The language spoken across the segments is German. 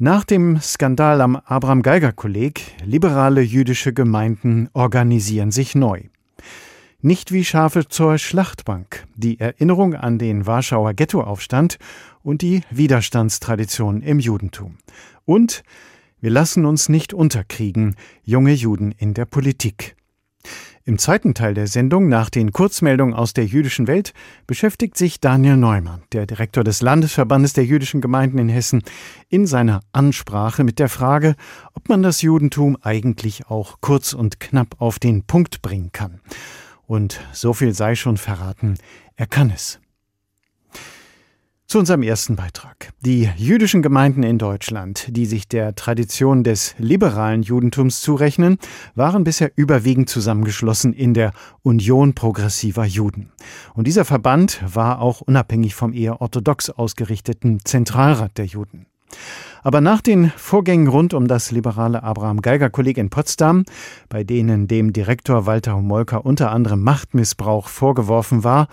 Nach dem Skandal am Abraham Geiger Kolleg, liberale jüdische Gemeinden organisieren sich neu. Nicht wie Schafe zur Schlachtbank. Die Erinnerung an den Warschauer Ghettoaufstand und die Widerstandstradition im Judentum. Und wir lassen uns nicht unterkriegen, junge Juden in der Politik. Im zweiten Teil der Sendung, nach den Kurzmeldungen aus der jüdischen Welt, beschäftigt sich Daniel Neumann, der Direktor des Landesverbandes der jüdischen Gemeinden in Hessen, in seiner Ansprache mit der Frage, ob man das Judentum eigentlich auch kurz und knapp auf den Punkt bringen kann. Und so viel sei schon verraten, er kann es. Zu unserem ersten Beitrag. Die jüdischen Gemeinden in Deutschland, die sich der Tradition des liberalen Judentums zurechnen, waren bisher überwiegend zusammengeschlossen in der Union progressiver Juden. Und dieser Verband war auch unabhängig vom eher orthodox ausgerichteten Zentralrat der Juden. Aber nach den Vorgängen rund um das liberale Abraham Geiger Kolleg in Potsdam, bei denen dem Direktor Walter Homolka unter anderem Machtmissbrauch vorgeworfen war,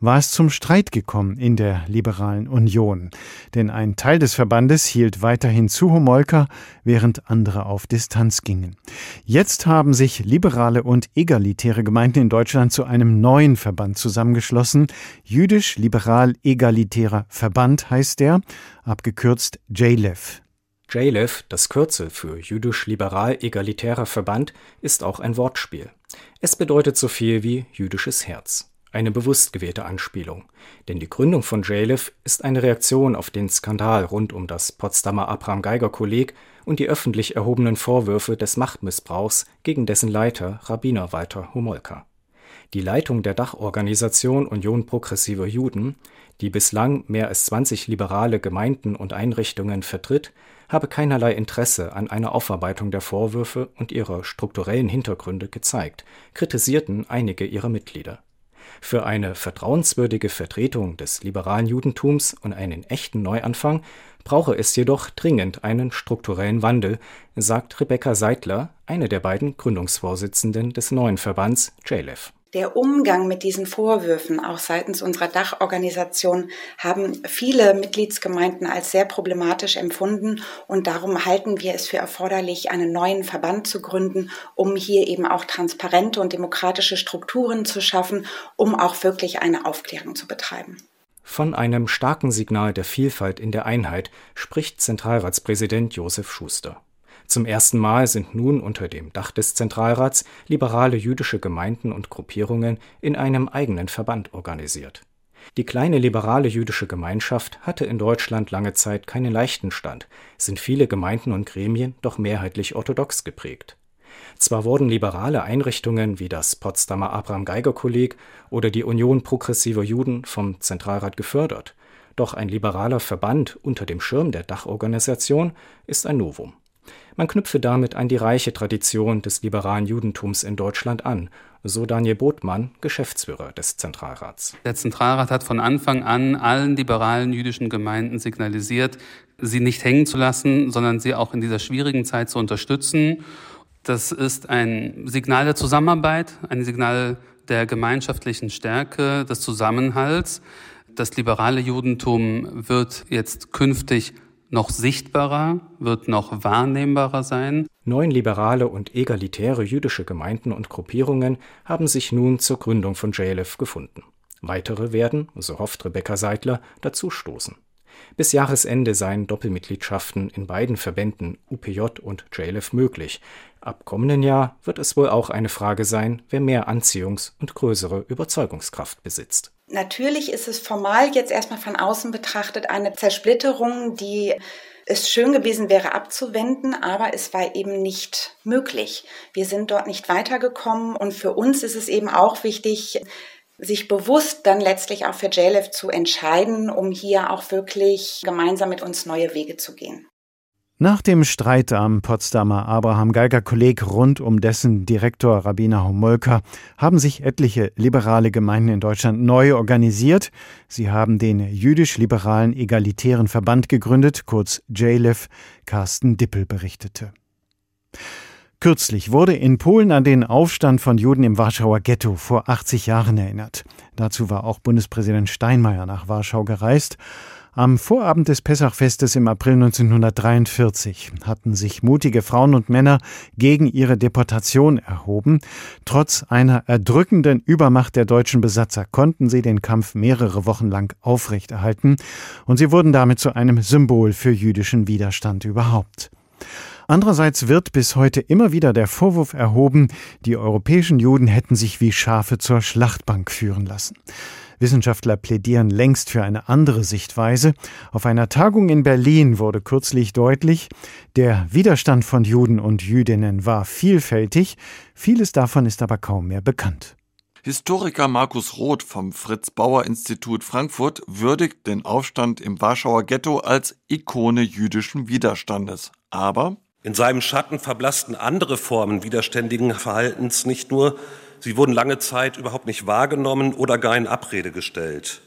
war es zum Streit gekommen in der Liberalen Union. Denn ein Teil des Verbandes hielt weiterhin zu Homolka, während andere auf Distanz gingen. Jetzt haben sich liberale und egalitäre Gemeinden in Deutschland zu einem neuen Verband zusammengeschlossen. Jüdisch-Liberal-Egalitärer Verband heißt der, abgekürzt JLEF. JLEF, das Kürzel für Jüdisch-Liberal-Egalitärer Verband, ist auch ein Wortspiel. Es bedeutet so viel wie jüdisches Herz. Eine bewusst gewählte Anspielung, denn die Gründung von JLIF ist eine Reaktion auf den Skandal rund um das Potsdamer Abraham-Geiger-Kolleg und die öffentlich erhobenen Vorwürfe des Machtmissbrauchs gegen dessen Leiter Rabbiner Walter Homolka. Die Leitung der Dachorganisation Union progressiver Juden, die bislang mehr als 20 liberale Gemeinden und Einrichtungen vertritt, habe keinerlei Interesse an einer Aufarbeitung der Vorwürfe und ihrer strukturellen Hintergründe gezeigt, kritisierten einige ihrer Mitglieder für eine vertrauenswürdige Vertretung des liberalen Judentums und einen echten Neuanfang brauche es jedoch dringend einen strukturellen Wandel, sagt Rebecca Seidler, eine der beiden Gründungsvorsitzenden des neuen Verbands JLEF. Der Umgang mit diesen Vorwürfen, auch seitens unserer Dachorganisation, haben viele Mitgliedsgemeinden als sehr problematisch empfunden und darum halten wir es für erforderlich, einen neuen Verband zu gründen, um hier eben auch transparente und demokratische Strukturen zu schaffen, um auch wirklich eine Aufklärung zu betreiben. Von einem starken Signal der Vielfalt in der Einheit spricht Zentralratspräsident Josef Schuster. Zum ersten Mal sind nun unter dem Dach des Zentralrats liberale jüdische Gemeinden und Gruppierungen in einem eigenen Verband organisiert. Die kleine liberale jüdische Gemeinschaft hatte in Deutschland lange Zeit keinen leichten Stand, sind viele Gemeinden und Gremien doch mehrheitlich orthodox geprägt. Zwar wurden liberale Einrichtungen wie das Potsdamer Abraham Geiger Kolleg oder die Union progressiver Juden vom Zentralrat gefördert, doch ein liberaler Verband unter dem Schirm der Dachorganisation ist ein Novum. Man knüpfe damit an die reiche Tradition des liberalen Judentums in Deutschland an, so Daniel Botmann, Geschäftsführer des Zentralrats. Der Zentralrat hat von Anfang an allen liberalen jüdischen Gemeinden signalisiert, sie nicht hängen zu lassen, sondern sie auch in dieser schwierigen Zeit zu unterstützen. Das ist ein Signal der Zusammenarbeit, ein Signal der gemeinschaftlichen Stärke, des Zusammenhalts. Das liberale Judentum wird jetzt künftig noch sichtbarer, wird noch wahrnehmbarer sein. Neun liberale und egalitäre jüdische Gemeinden und Gruppierungen haben sich nun zur Gründung von JLF gefunden. Weitere werden, so hofft Rebecca Seidler, dazustoßen. Bis Jahresende seien Doppelmitgliedschaften in beiden Verbänden UPJ und JLF möglich. Ab kommenden Jahr wird es wohl auch eine Frage sein, wer mehr Anziehungs- und größere Überzeugungskraft besitzt. Natürlich ist es formal jetzt erstmal von außen betrachtet eine Zersplitterung, die es schön gewesen wäre abzuwenden, aber es war eben nicht möglich. Wir sind dort nicht weitergekommen und für uns ist es eben auch wichtig, sich bewusst dann letztlich auch für JLF zu entscheiden, um hier auch wirklich gemeinsam mit uns neue Wege zu gehen. Nach dem Streit am Potsdamer Abraham Geiger Kolleg rund um dessen Direktor Rabbiner Homolka haben sich etliche liberale Gemeinden in Deutschland neu organisiert. Sie haben den jüdisch-liberalen egalitären Verband gegründet, kurz JLEF, Carsten Dippel berichtete. Kürzlich wurde in Polen an den Aufstand von Juden im Warschauer Ghetto vor 80 Jahren erinnert. Dazu war auch Bundespräsident Steinmeier nach Warschau gereist. Am Vorabend des Pessachfestes im April 1943 hatten sich mutige Frauen und Männer gegen ihre Deportation erhoben. Trotz einer erdrückenden Übermacht der deutschen Besatzer konnten sie den Kampf mehrere Wochen lang aufrechterhalten und sie wurden damit zu einem Symbol für jüdischen Widerstand überhaupt. Andererseits wird bis heute immer wieder der Vorwurf erhoben, die europäischen Juden hätten sich wie Schafe zur Schlachtbank führen lassen. Wissenschaftler plädieren längst für eine andere Sichtweise. Auf einer Tagung in Berlin wurde kürzlich deutlich, der Widerstand von Juden und Jüdinnen war vielfältig, vieles davon ist aber kaum mehr bekannt. Historiker Markus Roth vom Fritz Bauer Institut Frankfurt würdigt den Aufstand im Warschauer Ghetto als Ikone jüdischen Widerstandes. Aber in seinem Schatten verblassten andere Formen widerständigen Verhaltens nicht nur, Sie wurden lange Zeit überhaupt nicht wahrgenommen oder gar in Abrede gestellt.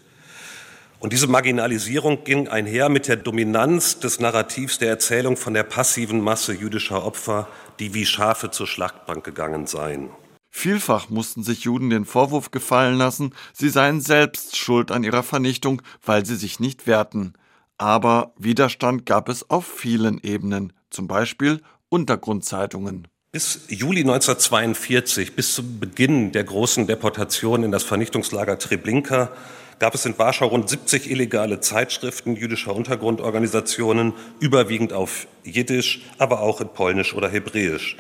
Und diese Marginalisierung ging einher mit der Dominanz des Narrativs der Erzählung von der passiven Masse jüdischer Opfer, die wie Schafe zur Schlachtbank gegangen seien. Vielfach mussten sich Juden den Vorwurf gefallen lassen, sie seien selbst schuld an ihrer Vernichtung, weil sie sich nicht wehrten. Aber Widerstand gab es auf vielen Ebenen, zum Beispiel Untergrundzeitungen. Bis Juli 1942, bis zum Beginn der großen Deportation in das Vernichtungslager Treblinka, gab es in Warschau rund 70 illegale Zeitschriften jüdischer Untergrundorganisationen, überwiegend auf Jiddisch, aber auch in Polnisch oder Hebräisch.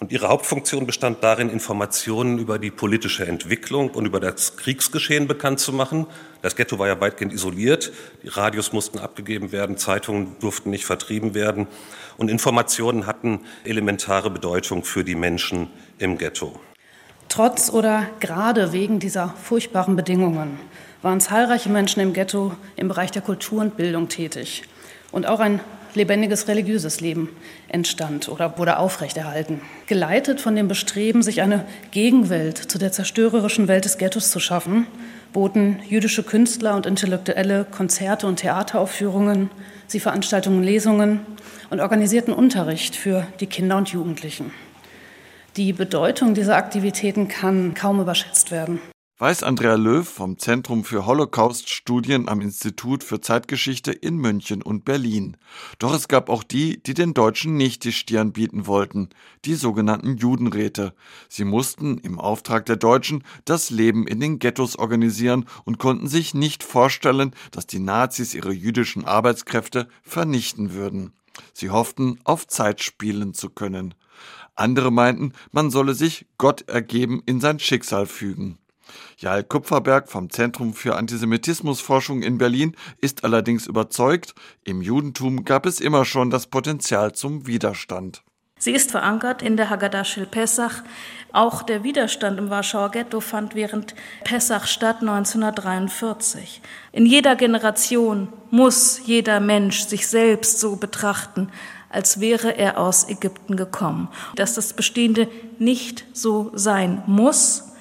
Und ihre Hauptfunktion bestand darin, Informationen über die politische Entwicklung und über das Kriegsgeschehen bekannt zu machen. Das Ghetto war ja weitgehend isoliert. Die Radios mussten abgegeben werden, Zeitungen durften nicht vertrieben werden. Und Informationen hatten elementare Bedeutung für die Menschen im Ghetto. Trotz oder gerade wegen dieser furchtbaren Bedingungen waren zahlreiche Menschen im Ghetto im Bereich der Kultur und Bildung tätig. Und auch ein lebendiges religiöses Leben entstand oder wurde aufrechterhalten. Geleitet von dem Bestreben, sich eine Gegenwelt zu der zerstörerischen Welt des Ghettos zu schaffen, boten jüdische Künstler und Intellektuelle Konzerte und Theateraufführungen, sie veranstalteten Lesungen und organisierten Unterricht für die Kinder und Jugendlichen. Die Bedeutung dieser Aktivitäten kann kaum überschätzt werden weiß Andrea Löw vom Zentrum für Holocaust-Studien am Institut für Zeitgeschichte in München und Berlin. Doch es gab auch die, die den Deutschen nicht die Stirn bieten wollten, die sogenannten Judenräte. Sie mussten im Auftrag der Deutschen das Leben in den Ghettos organisieren und konnten sich nicht vorstellen, dass die Nazis ihre jüdischen Arbeitskräfte vernichten würden. Sie hofften, auf Zeit spielen zu können. Andere meinten, man solle sich Gott ergeben in sein Schicksal fügen. Jael Kupferberg vom Zentrum für Antisemitismusforschung in Berlin ist allerdings überzeugt, im Judentum gab es immer schon das Potenzial zum Widerstand. Sie ist verankert in der Haggadah Shel Pesach. Auch der Widerstand im Warschauer Ghetto fand während Pesach statt 1943. In jeder Generation muss jeder Mensch sich selbst so betrachten, als wäre er aus Ägypten gekommen. Dass das Bestehende nicht so sein muss,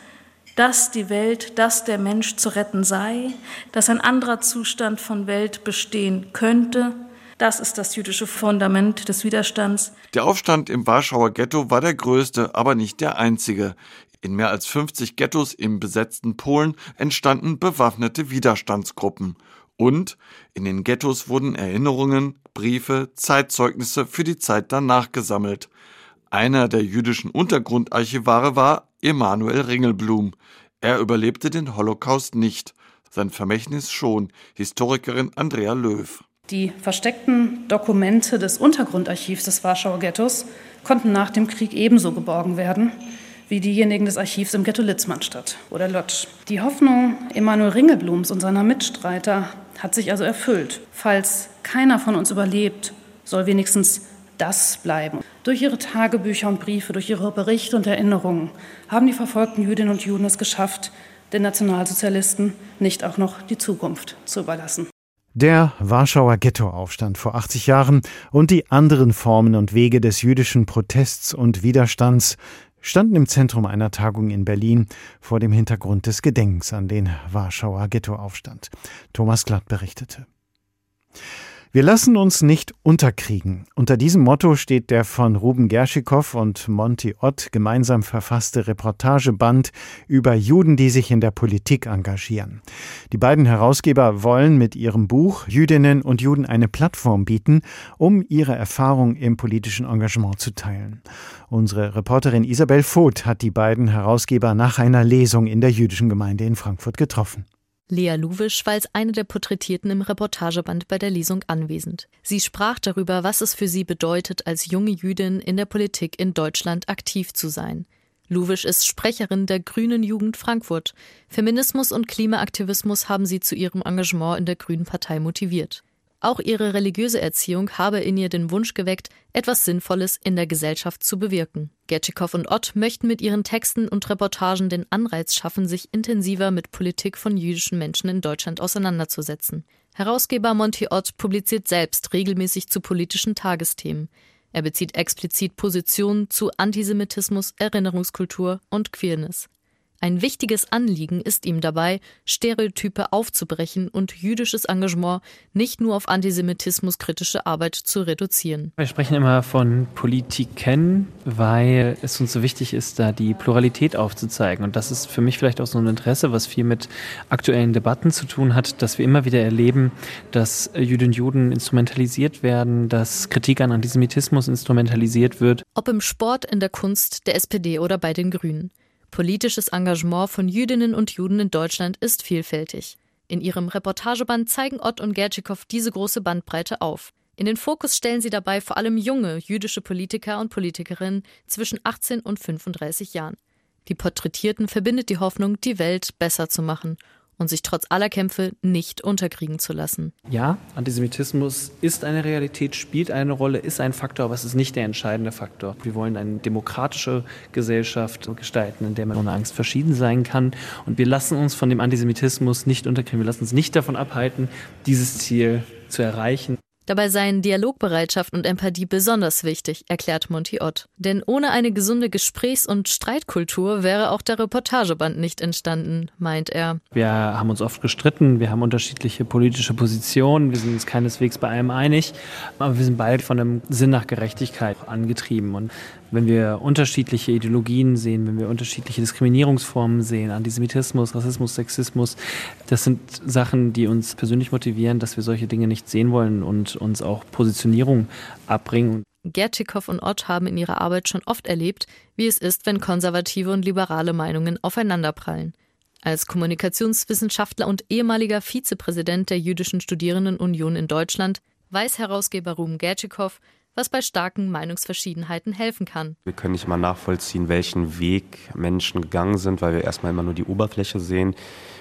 dass die Welt, dass der Mensch zu retten sei, dass ein anderer Zustand von Welt bestehen könnte. Das ist das jüdische Fundament des Widerstands. Der Aufstand im Warschauer Ghetto war der größte, aber nicht der einzige. In mehr als 50 Ghettos im besetzten Polen entstanden bewaffnete Widerstandsgruppen. Und in den Ghettos wurden Erinnerungen, Briefe, Zeitzeugnisse für die Zeit danach gesammelt. Einer der jüdischen Untergrundarchivare war Emanuel Ringelblum. Er überlebte den Holocaust nicht, sein Vermächtnis schon, Historikerin Andrea Löw. Die versteckten Dokumente des Untergrundarchivs des Warschauer Ghettos konnten nach dem Krieg ebenso geborgen werden wie diejenigen des Archivs im Ghetto Litzmannstadt oder Lodz. Die Hoffnung Emanuel Ringelblums und seiner Mitstreiter hat sich also erfüllt. Falls keiner von uns überlebt, soll wenigstens das bleiben. Durch ihre Tagebücher und Briefe, durch ihre Berichte und Erinnerungen haben die verfolgten Jüdinnen und Juden es geschafft, den Nationalsozialisten nicht auch noch die Zukunft zu überlassen. Der Warschauer Ghettoaufstand vor 80 Jahren und die anderen Formen und Wege des jüdischen Protests und Widerstands standen im Zentrum einer Tagung in Berlin vor dem Hintergrund des Gedenkens an den Warschauer Ghettoaufstand. Thomas Glatt berichtete. Wir lassen uns nicht unterkriegen. Unter diesem Motto steht der von Ruben Gerschikow und Monty Ott gemeinsam verfasste Reportageband über Juden, die sich in der Politik engagieren. Die beiden Herausgeber wollen mit ihrem Buch Jüdinnen und Juden eine Plattform bieten, um ihre Erfahrung im politischen Engagement zu teilen. Unsere Reporterin Isabel Voth hat die beiden Herausgeber nach einer Lesung in der jüdischen Gemeinde in Frankfurt getroffen. Lea Luwisch war als eine der Porträtierten im Reportageband bei der Lesung anwesend. Sie sprach darüber, was es für sie bedeutet, als junge Jüdin in der Politik in Deutschland aktiv zu sein. Luwisch ist Sprecherin der Grünen Jugend Frankfurt. Feminismus und Klimaaktivismus haben sie zu ihrem Engagement in der Grünen Partei motiviert. Auch ihre religiöse Erziehung habe in ihr den Wunsch geweckt, etwas Sinnvolles in der Gesellschaft zu bewirken. Gertschikow und Ott möchten mit ihren Texten und Reportagen den Anreiz schaffen, sich intensiver mit Politik von jüdischen Menschen in Deutschland auseinanderzusetzen. Herausgeber Monty Ott publiziert selbst regelmäßig zu politischen Tagesthemen. Er bezieht explizit Positionen zu Antisemitismus, Erinnerungskultur und Queerness. Ein wichtiges Anliegen ist ihm dabei, Stereotype aufzubrechen und jüdisches Engagement nicht nur auf antisemitismuskritische Arbeit zu reduzieren. Wir sprechen immer von Politiken, weil es uns so wichtig ist, da die Pluralität aufzuzeigen. Und das ist für mich vielleicht auch so ein Interesse, was viel mit aktuellen Debatten zu tun hat, dass wir immer wieder erleben, dass Jüdinnen und Juden instrumentalisiert werden, dass Kritik an Antisemitismus instrumentalisiert wird. Ob im Sport, in der Kunst, der SPD oder bei den Grünen. Politisches Engagement von Jüdinnen und Juden in Deutschland ist vielfältig. In ihrem Reportageband zeigen Ott und Gertschikow diese große Bandbreite auf. In den Fokus stellen sie dabei vor allem junge jüdische Politiker und Politikerinnen zwischen 18 und 35 Jahren. Die Porträtierten verbindet die Hoffnung, die Welt besser zu machen und sich trotz aller Kämpfe nicht unterkriegen zu lassen. Ja, Antisemitismus ist eine Realität, spielt eine Rolle, ist ein Faktor, aber es ist nicht der entscheidende Faktor. Wir wollen eine demokratische Gesellschaft gestalten, in der man ohne Angst verschieden sein kann. Und wir lassen uns von dem Antisemitismus nicht unterkriegen. Wir lassen uns nicht davon abhalten, dieses Ziel zu erreichen. Dabei seien Dialogbereitschaft und Empathie besonders wichtig, erklärt Monty Ott. Denn ohne eine gesunde Gesprächs- und Streitkultur wäre auch der Reportageband nicht entstanden, meint er. Wir haben uns oft gestritten, wir haben unterschiedliche politische Positionen, wir sind uns keineswegs bei allem einig, aber wir sind beide von einem Sinn nach Gerechtigkeit angetrieben. Und wenn wir unterschiedliche Ideologien sehen, wenn wir unterschiedliche Diskriminierungsformen sehen, Antisemitismus, Rassismus, Sexismus, das sind Sachen, die uns persönlich motivieren, dass wir solche Dinge nicht sehen wollen und uns auch Positionierung abbringen. Gertschikow und Ott haben in ihrer Arbeit schon oft erlebt, wie es ist, wenn konservative und liberale Meinungen aufeinanderprallen. Als Kommunikationswissenschaftler und ehemaliger Vizepräsident der Jüdischen Studierendenunion in Deutschland weiß Herausgeber Ruben Gertschikow, was bei starken Meinungsverschiedenheiten helfen kann. Wir können nicht mal nachvollziehen, welchen Weg Menschen gegangen sind, weil wir erstmal immer nur die Oberfläche sehen.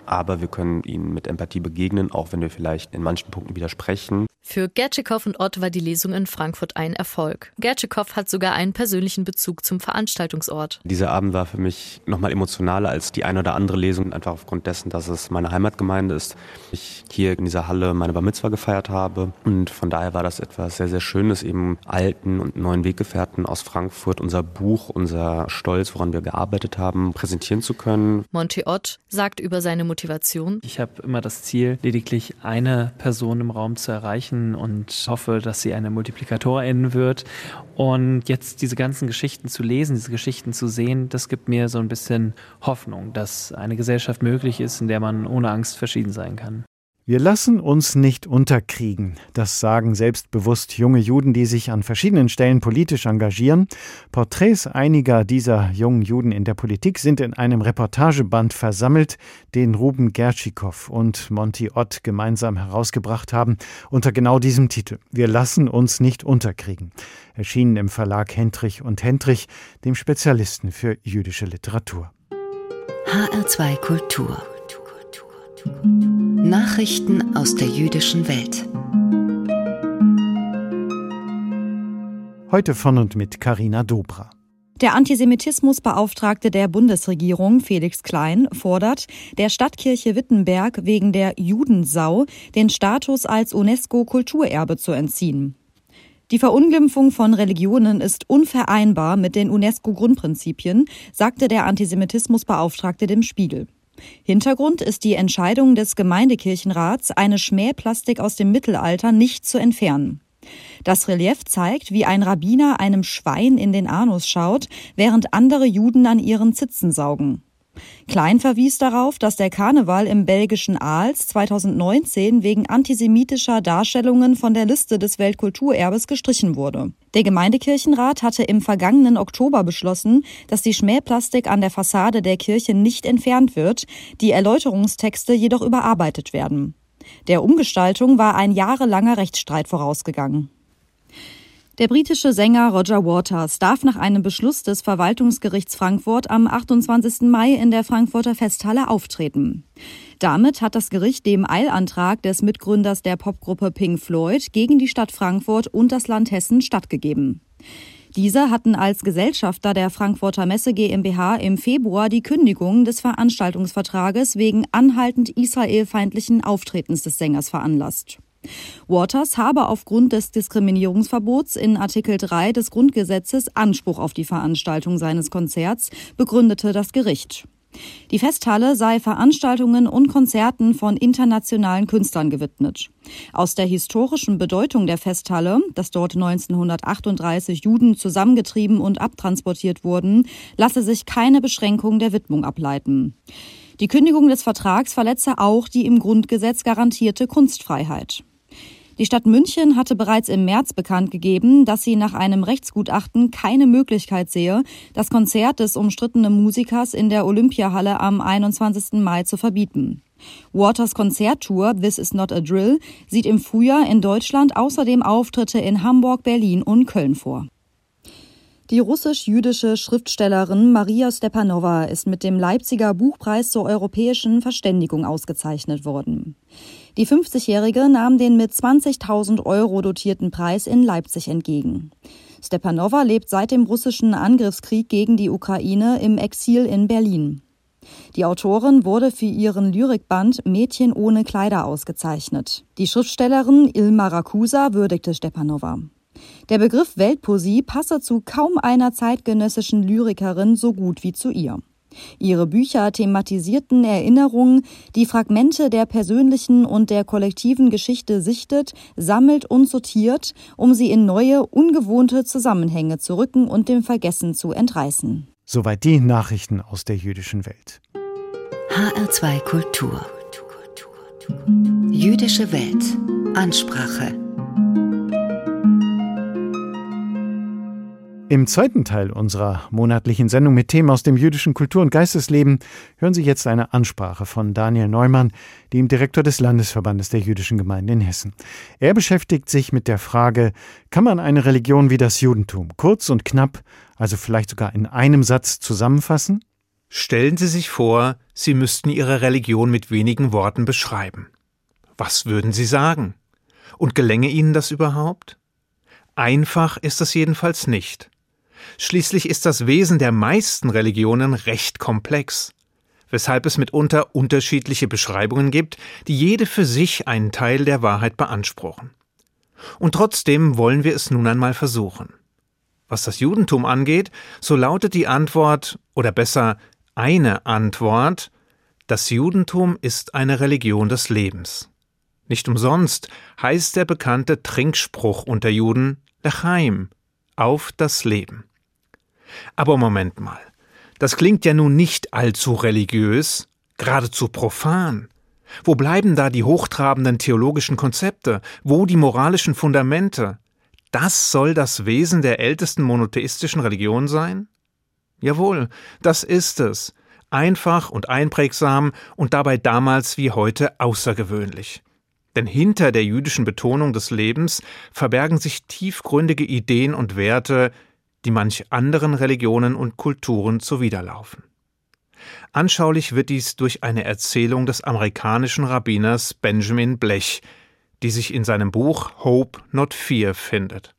Aber wir können ihnen mit Empathie begegnen, auch wenn wir vielleicht in manchen Punkten widersprechen. Für Gertschikow und Ott war die Lesung in Frankfurt ein Erfolg. Gertschikow hat sogar einen persönlichen Bezug zum Veranstaltungsort. Dieser Abend war für mich nochmal emotionaler als die eine oder andere Lesung, einfach aufgrund dessen, dass es meine Heimatgemeinde ist. Ich hier in dieser Halle meine Bar Mitzwa gefeiert habe und von daher war das etwas sehr, sehr Schönes, eben alten und neuen Weggefährten aus Frankfurt unser Buch, unser Stolz, woran wir gearbeitet haben, präsentieren zu können. Monty Ott sagt über seine Motivation. Ich habe immer das Ziel, lediglich eine Person im Raum zu erreichen und hoffe, dass sie eine Multiplikatorin wird. Und jetzt diese ganzen Geschichten zu lesen, diese Geschichten zu sehen, das gibt mir so ein bisschen Hoffnung, dass eine Gesellschaft möglich ist, in der man ohne Angst verschieden sein kann. Wir lassen uns nicht unterkriegen. Das sagen selbstbewusst junge Juden, die sich an verschiedenen Stellen politisch engagieren. Porträts einiger dieser jungen Juden in der Politik sind in einem Reportageband versammelt, den Ruben Gertschikow und Monty Ott gemeinsam herausgebracht haben, unter genau diesem Titel. Wir lassen uns nicht unterkriegen. Erschienen im Verlag Hendrich und Hendrich, dem Spezialisten für jüdische Literatur. HR2 Kultur. Nachrichten aus der jüdischen Welt. Heute von und mit Karina Dobra. Der Antisemitismusbeauftragte der Bundesregierung, Felix Klein, fordert, der Stadtkirche Wittenberg wegen der Judensau den Status als UNESCO-Kulturerbe zu entziehen. Die Verunglimpfung von Religionen ist unvereinbar mit den UNESCO-Grundprinzipien, sagte der Antisemitismusbeauftragte dem Spiegel. Hintergrund ist die Entscheidung des Gemeindekirchenrats, eine Schmähplastik aus dem Mittelalter nicht zu entfernen. Das Relief zeigt, wie ein Rabbiner einem Schwein in den Anus schaut, während andere Juden an ihren Zitzen saugen. Klein verwies darauf, dass der Karneval im belgischen Aals 2019 wegen antisemitischer Darstellungen von der Liste des Weltkulturerbes gestrichen wurde. Der Gemeindekirchenrat hatte im vergangenen Oktober beschlossen, dass die Schmähplastik an der Fassade der Kirche nicht entfernt wird, die Erläuterungstexte jedoch überarbeitet werden. Der Umgestaltung war ein jahrelanger Rechtsstreit vorausgegangen. Der britische Sänger Roger Waters darf nach einem Beschluss des Verwaltungsgerichts Frankfurt am 28. Mai in der Frankfurter Festhalle auftreten. Damit hat das Gericht dem Eilantrag des Mitgründers der Popgruppe Pink Floyd gegen die Stadt Frankfurt und das Land Hessen stattgegeben. Diese hatten als Gesellschafter der Frankfurter Messe GmbH im Februar die Kündigung des Veranstaltungsvertrages wegen anhaltend israelfeindlichen Auftretens des Sängers veranlasst. Waters habe aufgrund des Diskriminierungsverbots in Artikel 3 des Grundgesetzes Anspruch auf die Veranstaltung seines Konzerts, begründete das Gericht. Die Festhalle sei Veranstaltungen und Konzerten von internationalen Künstlern gewidmet. Aus der historischen Bedeutung der Festhalle, dass dort 1938 Juden zusammengetrieben und abtransportiert wurden, lasse sich keine Beschränkung der Widmung ableiten. Die Kündigung des Vertrags verletze auch die im Grundgesetz garantierte Kunstfreiheit. Die Stadt München hatte bereits im März bekannt gegeben, dass sie nach einem Rechtsgutachten keine Möglichkeit sehe, das Konzert des umstrittenen Musikers in der Olympiahalle am 21. Mai zu verbieten. Waters Konzerttour This is not a Drill sieht im Frühjahr in Deutschland außerdem Auftritte in Hamburg, Berlin und Köln vor. Die russisch-jüdische Schriftstellerin Maria Stepanova ist mit dem Leipziger Buchpreis zur europäischen Verständigung ausgezeichnet worden. Die 50-Jährige nahm den mit 20.000 Euro dotierten Preis in Leipzig entgegen. Stepanova lebt seit dem russischen Angriffskrieg gegen die Ukraine im Exil in Berlin. Die Autorin wurde für ihren Lyrikband Mädchen ohne Kleider ausgezeichnet. Die Schriftstellerin Ilma Rakusa würdigte Stepanova. Der Begriff Weltpoesie passe zu kaum einer zeitgenössischen Lyrikerin so gut wie zu ihr. Ihre Bücher thematisierten Erinnerungen, die Fragmente der persönlichen und der kollektiven Geschichte sichtet, sammelt und sortiert, um sie in neue, ungewohnte Zusammenhänge zu rücken und dem Vergessen zu entreißen. Soweit die Nachrichten aus der jüdischen Welt. HR2 Kultur. Jüdische Welt. Ansprache. Im zweiten Teil unserer monatlichen Sendung mit Themen aus dem jüdischen Kultur- und Geistesleben hören Sie jetzt eine Ansprache von Daniel Neumann, dem Direktor des Landesverbandes der jüdischen Gemeinden in Hessen. Er beschäftigt sich mit der Frage, kann man eine Religion wie das Judentum kurz und knapp, also vielleicht sogar in einem Satz zusammenfassen? Stellen Sie sich vor, Sie müssten Ihre Religion mit wenigen Worten beschreiben. Was würden Sie sagen? Und gelänge Ihnen das überhaupt? Einfach ist es jedenfalls nicht. Schließlich ist das Wesen der meisten Religionen recht komplex, weshalb es mitunter unterschiedliche Beschreibungen gibt, die jede für sich einen Teil der Wahrheit beanspruchen. Und trotzdem wollen wir es nun einmal versuchen. Was das Judentum angeht, so lautet die Antwort, oder besser eine Antwort, das Judentum ist eine Religion des Lebens. Nicht umsonst heißt der bekannte Trinkspruch unter Juden Lechaim, auf das Leben. Aber Moment mal, das klingt ja nun nicht allzu religiös, geradezu profan. Wo bleiben da die hochtrabenden theologischen Konzepte? Wo die moralischen Fundamente? Das soll das Wesen der ältesten monotheistischen Religion sein? Jawohl, das ist es. Einfach und einprägsam und dabei damals wie heute außergewöhnlich. Denn hinter der jüdischen Betonung des Lebens verbergen sich tiefgründige Ideen und Werte, die manch anderen Religionen und Kulturen zuwiderlaufen. Anschaulich wird dies durch eine Erzählung des amerikanischen Rabbiners Benjamin Blech, die sich in seinem Buch Hope Not Fear findet.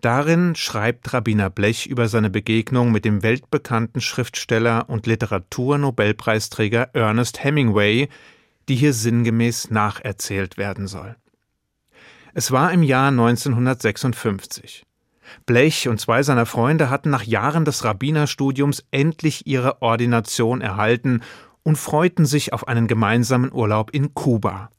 Darin schreibt Rabbiner Blech über seine Begegnung mit dem weltbekannten Schriftsteller und Literaturnobelpreisträger Ernest Hemingway, die hier sinngemäß nacherzählt werden soll. Es war im Jahr 1956. Blech und zwei seiner Freunde hatten nach Jahren des Rabbinerstudiums endlich ihre Ordination erhalten und freuten sich auf einen gemeinsamen Urlaub in Kuba.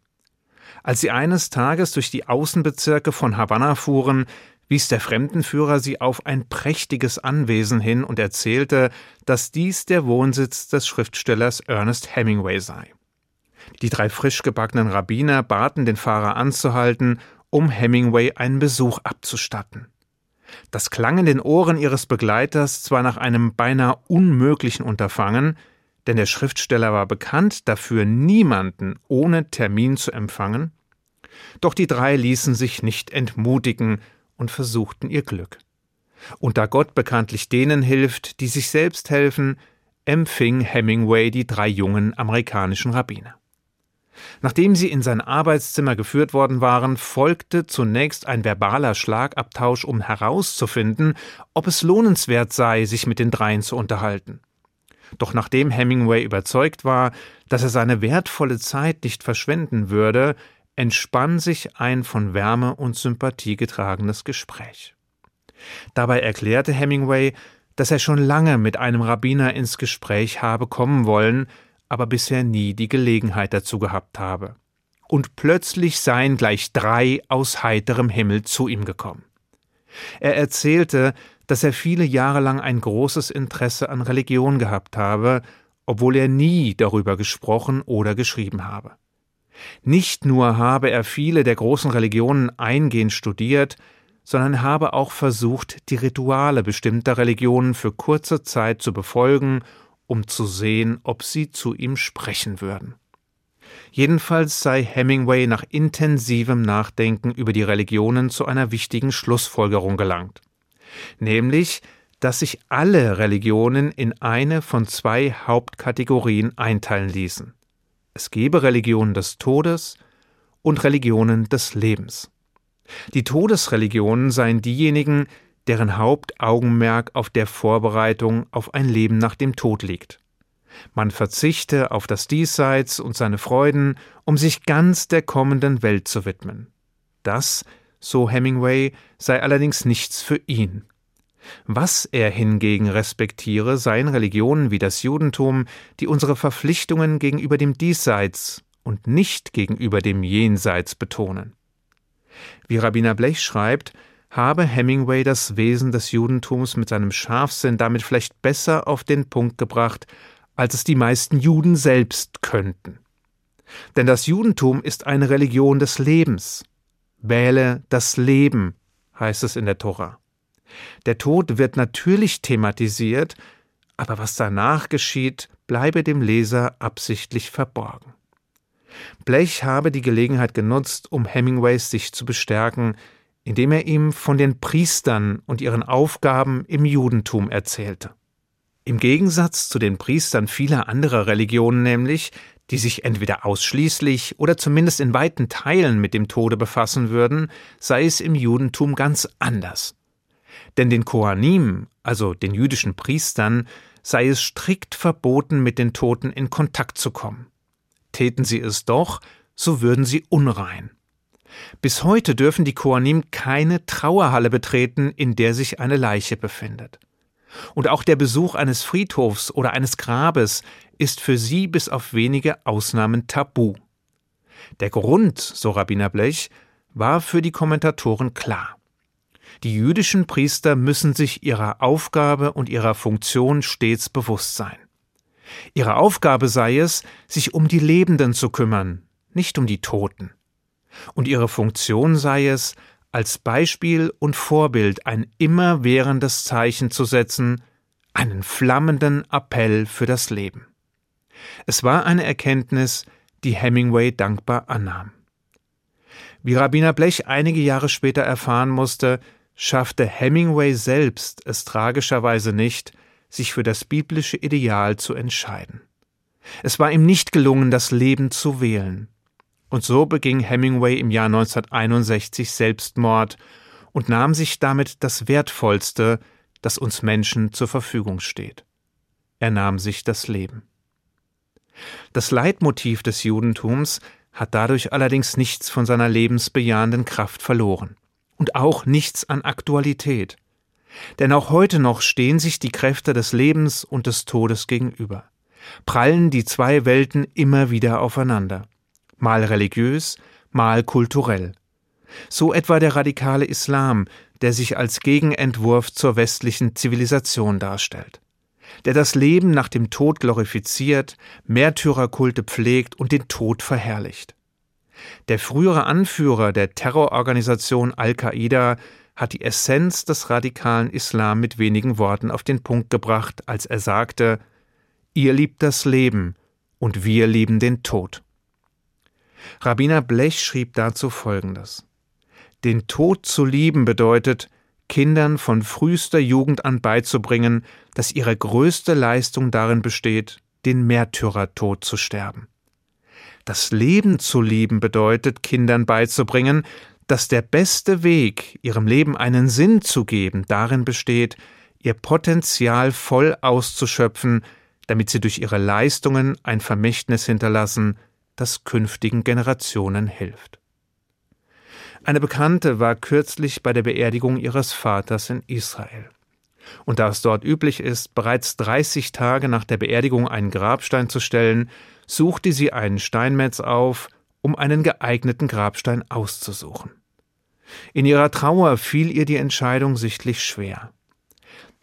Als sie eines Tages durch die Außenbezirke von Havanna fuhren, wies der Fremdenführer sie auf ein prächtiges Anwesen hin und erzählte, dass dies der Wohnsitz des Schriftstellers Ernest Hemingway sei. Die drei frisch gebackenen Rabbiner baten den Fahrer anzuhalten, um Hemingway einen Besuch abzustatten. Das klang in den Ohren ihres Begleiters zwar nach einem beinahe unmöglichen Unterfangen, denn der Schriftsteller war bekannt dafür, niemanden ohne Termin zu empfangen, doch die drei ließen sich nicht entmutigen und versuchten ihr Glück. Und da Gott bekanntlich denen hilft, die sich selbst helfen, empfing Hemingway die drei jungen amerikanischen Rabbiner. Nachdem sie in sein Arbeitszimmer geführt worden waren, folgte zunächst ein verbaler Schlagabtausch, um herauszufinden, ob es lohnenswert sei, sich mit den dreien zu unterhalten. Doch nachdem Hemingway überzeugt war, dass er seine wertvolle Zeit nicht verschwenden würde, entspann sich ein von Wärme und Sympathie getragenes Gespräch. Dabei erklärte Hemingway, dass er schon lange mit einem Rabbiner ins Gespräch habe kommen wollen, aber bisher nie die Gelegenheit dazu gehabt habe. Und plötzlich seien gleich drei aus heiterem Himmel zu ihm gekommen. Er erzählte, dass er viele Jahre lang ein großes Interesse an Religion gehabt habe, obwohl er nie darüber gesprochen oder geschrieben habe. Nicht nur habe er viele der großen Religionen eingehend studiert, sondern habe auch versucht, die Rituale bestimmter Religionen für kurze Zeit zu befolgen um zu sehen, ob sie zu ihm sprechen würden. Jedenfalls sei Hemingway nach intensivem Nachdenken über die Religionen zu einer wichtigen Schlussfolgerung gelangt, nämlich, dass sich alle Religionen in eine von zwei Hauptkategorien einteilen ließen. Es gebe Religionen des Todes und Religionen des Lebens. Die Todesreligionen seien diejenigen, deren Hauptaugenmerk auf der Vorbereitung auf ein Leben nach dem Tod liegt. Man verzichte auf das Diesseits und seine Freuden, um sich ganz der kommenden Welt zu widmen. Das, so Hemingway, sei allerdings nichts für ihn. Was er hingegen respektiere, seien Religionen wie das Judentum, die unsere Verpflichtungen gegenüber dem Diesseits und nicht gegenüber dem Jenseits betonen. Wie Rabbiner Blech schreibt, habe Hemingway das Wesen des Judentums mit seinem Scharfsinn damit vielleicht besser auf den Punkt gebracht, als es die meisten Juden selbst könnten. Denn das Judentum ist eine Religion des Lebens. Wähle das Leben, heißt es in der Tora. Der Tod wird natürlich thematisiert, aber was danach geschieht, bleibe dem Leser absichtlich verborgen. Blech habe die Gelegenheit genutzt, um Hemingways sich zu bestärken, indem er ihm von den Priestern und ihren Aufgaben im Judentum erzählte. Im Gegensatz zu den Priestern vieler anderer Religionen nämlich, die sich entweder ausschließlich oder zumindest in weiten Teilen mit dem Tode befassen würden, sei es im Judentum ganz anders. Denn den Kohanim, also den jüdischen Priestern, sei es strikt verboten, mit den Toten in Kontakt zu kommen. Täten sie es doch, so würden sie unrein. Bis heute dürfen die Koanim keine Trauerhalle betreten, in der sich eine Leiche befindet. Und auch der Besuch eines Friedhofs oder eines Grabes ist für sie bis auf wenige Ausnahmen tabu. Der Grund, so Rabbiner Blech, war für die Kommentatoren klar. Die jüdischen Priester müssen sich ihrer Aufgabe und ihrer Funktion stets bewusst sein. Ihre Aufgabe sei es, sich um die Lebenden zu kümmern, nicht um die Toten und ihre Funktion sei es, als Beispiel und Vorbild ein immerwährendes Zeichen zu setzen, einen flammenden Appell für das Leben. Es war eine Erkenntnis, die Hemingway dankbar annahm. Wie Rabbiner Blech einige Jahre später erfahren musste, schaffte Hemingway selbst es tragischerweise nicht, sich für das biblische Ideal zu entscheiden. Es war ihm nicht gelungen, das Leben zu wählen. Und so beging Hemingway im Jahr 1961 Selbstmord und nahm sich damit das Wertvollste, das uns Menschen zur Verfügung steht. Er nahm sich das Leben. Das Leitmotiv des Judentums hat dadurch allerdings nichts von seiner lebensbejahenden Kraft verloren und auch nichts an Aktualität. Denn auch heute noch stehen sich die Kräfte des Lebens und des Todes gegenüber, prallen die zwei Welten immer wieder aufeinander, mal religiös, mal kulturell. So etwa der radikale Islam, der sich als Gegenentwurf zur westlichen Zivilisation darstellt, der das Leben nach dem Tod glorifiziert, Märtyrerkulte pflegt und den Tod verherrlicht. Der frühere Anführer der Terrororganisation Al-Qaida hat die Essenz des radikalen Islam mit wenigen Worten auf den Punkt gebracht, als er sagte Ihr liebt das Leben und wir lieben den Tod. Rabbiner Blech schrieb dazu Folgendes Den Tod zu lieben bedeutet, Kindern von frühester Jugend an beizubringen, dass ihre größte Leistung darin besteht, den Märtyrertod zu sterben. Das Leben zu lieben bedeutet, Kindern beizubringen, dass der beste Weg, ihrem Leben einen Sinn zu geben, darin besteht, ihr Potenzial voll auszuschöpfen, damit sie durch ihre Leistungen ein Vermächtnis hinterlassen, das künftigen Generationen hilft. Eine Bekannte war kürzlich bei der Beerdigung ihres Vaters in Israel. Und da es dort üblich ist, bereits 30 Tage nach der Beerdigung einen Grabstein zu stellen, suchte sie einen Steinmetz auf, um einen geeigneten Grabstein auszusuchen. In ihrer Trauer fiel ihr die Entscheidung sichtlich schwer.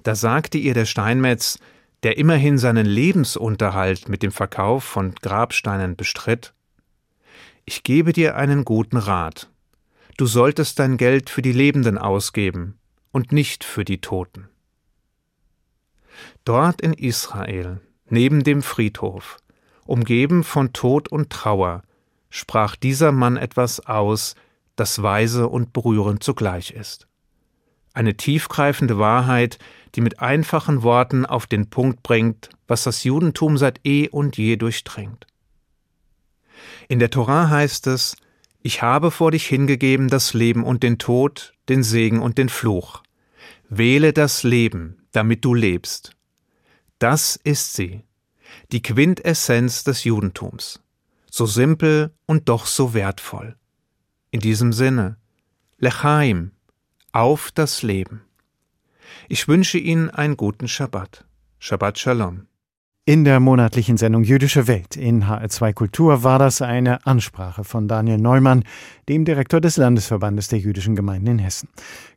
Da sagte ihr der Steinmetz, der immerhin seinen Lebensunterhalt mit dem Verkauf von Grabsteinen bestritt, Ich gebe dir einen guten Rat. Du solltest dein Geld für die Lebenden ausgeben und nicht für die Toten. Dort in Israel, neben dem Friedhof, umgeben von Tod und Trauer, sprach dieser Mann etwas aus, das weise und berührend zugleich ist. Eine tiefgreifende Wahrheit, die mit einfachen Worten auf den Punkt bringt, was das Judentum seit eh und je durchdringt. In der Torah heißt es, ich habe vor dich hingegeben das Leben und den Tod, den Segen und den Fluch. Wähle das Leben, damit du lebst. Das ist sie, die Quintessenz des Judentums, so simpel und doch so wertvoll. In diesem Sinne, Lechaim, auf das Leben. Ich wünsche Ihnen einen guten Schabbat. Shabbat Shalom. In der monatlichen Sendung Jüdische Welt in HR2 Kultur war das eine Ansprache von Daniel Neumann, dem Direktor des Landesverbandes der jüdischen Gemeinden in Hessen.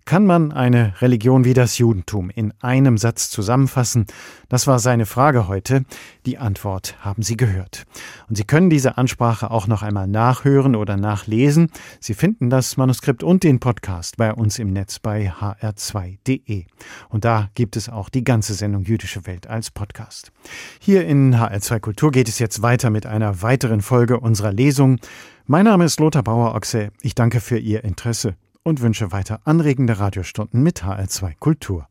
Kann man eine Religion wie das Judentum in einem Satz zusammenfassen? Das war seine Frage heute. Die Antwort haben Sie gehört. Und Sie können diese Ansprache auch noch einmal nachhören oder nachlesen. Sie finden das Manuskript und den Podcast bei uns im Netz bei hr2.de. Und da gibt es auch die ganze Sendung Jüdische Welt als Podcast. Hier in HR2 Kultur geht es jetzt weiter mit einer weiteren Folge unserer Lesung. Mein Name ist Lothar Bauer-Ochse. Ich danke für Ihr Interesse und wünsche weiter anregende Radiostunden mit HR2 Kultur.